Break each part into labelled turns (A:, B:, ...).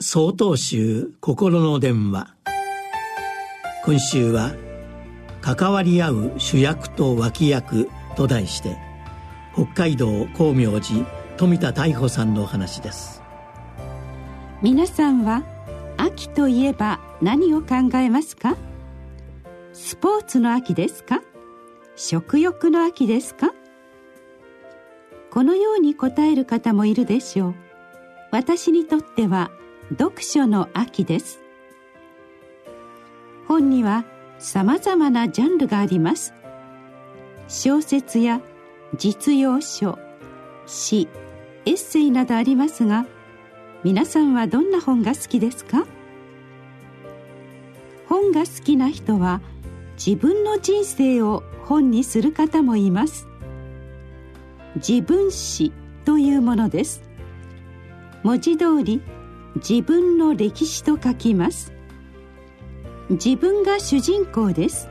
A: 総統集心の電話。今週は「関わり合う主役と脇役」と題して北海道光明寺富田太保さんのお話です。
B: 皆さんは秋といえば何を考えますか？スポーツの秋ですか？食欲の秋ですか？このように答える方もいるでしょう。私にとっては読書の秋です。本にはさまざまなジャンルがあります。小説や実用書詩エッセイなどありますが皆さんはどんな本が好きですか？本が好きな人は自分の人生を本にする方もいます。自分史というものです。文字通り自分の歴史と書きます。自分が主人公です。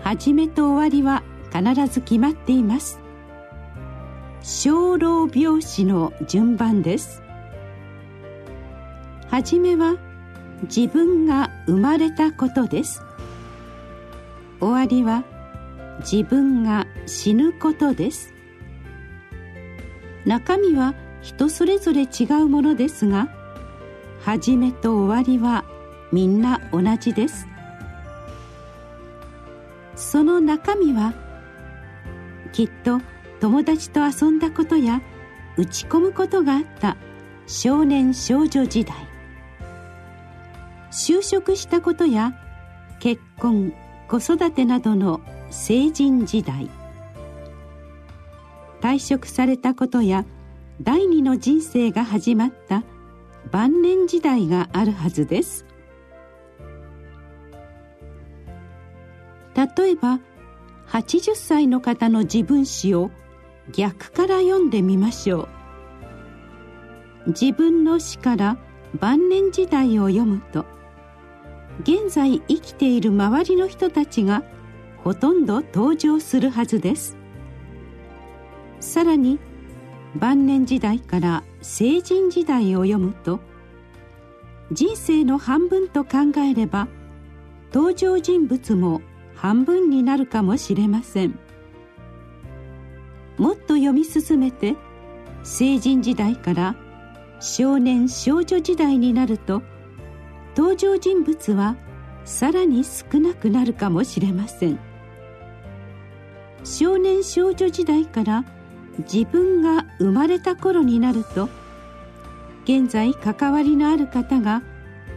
B: 始めと終わりは必ず決まっています。小老病死の順番です。初めは自分が生まれたことです。終わりは自分が死ぬことです。中身は人それぞれ違うものですが始めと終わりはみんな同じです。その中身はきっと友達と遊んだことや打ち込むことがあった少年少女時代。就職したことや結婚子育てなどの成人時代。退職されたことや第二の人生が始まった晩年時代があるはずです。例えば80歳の方の自分史を逆から読んでみましょう。自分の死から晩年時代を読むと現在生きている周りの人たちがほとんど登場するはずです。さらに晩年時代から成人時代を読むと人生の半分と考えれば登場人物も半分になるかもしれません。もっと読み進めて成人時代から少年少女時代になると登場人物はさらに少なくなるかもしれません。少年少女時代から自分が生まれた頃になると現在関わりのある方が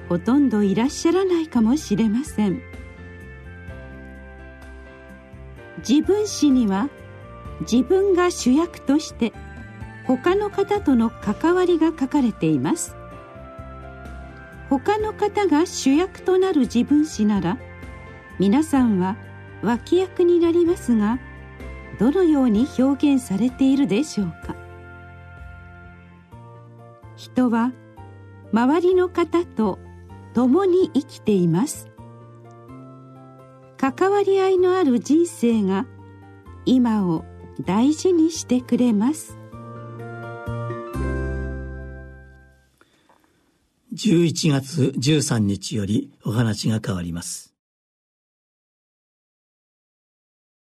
B: ほとんどいらっしゃらないかもしれません。自分史には自分が主役として他の方との関わりが書かれています。他の方が主役となる自分史なら皆さんは脇役になりますがどのように表現されているでしょうか？人は周りの方と共に生きています。関わり合いのある人生が今を大事にしてくれます。
A: 11月13日よりお話が変わります。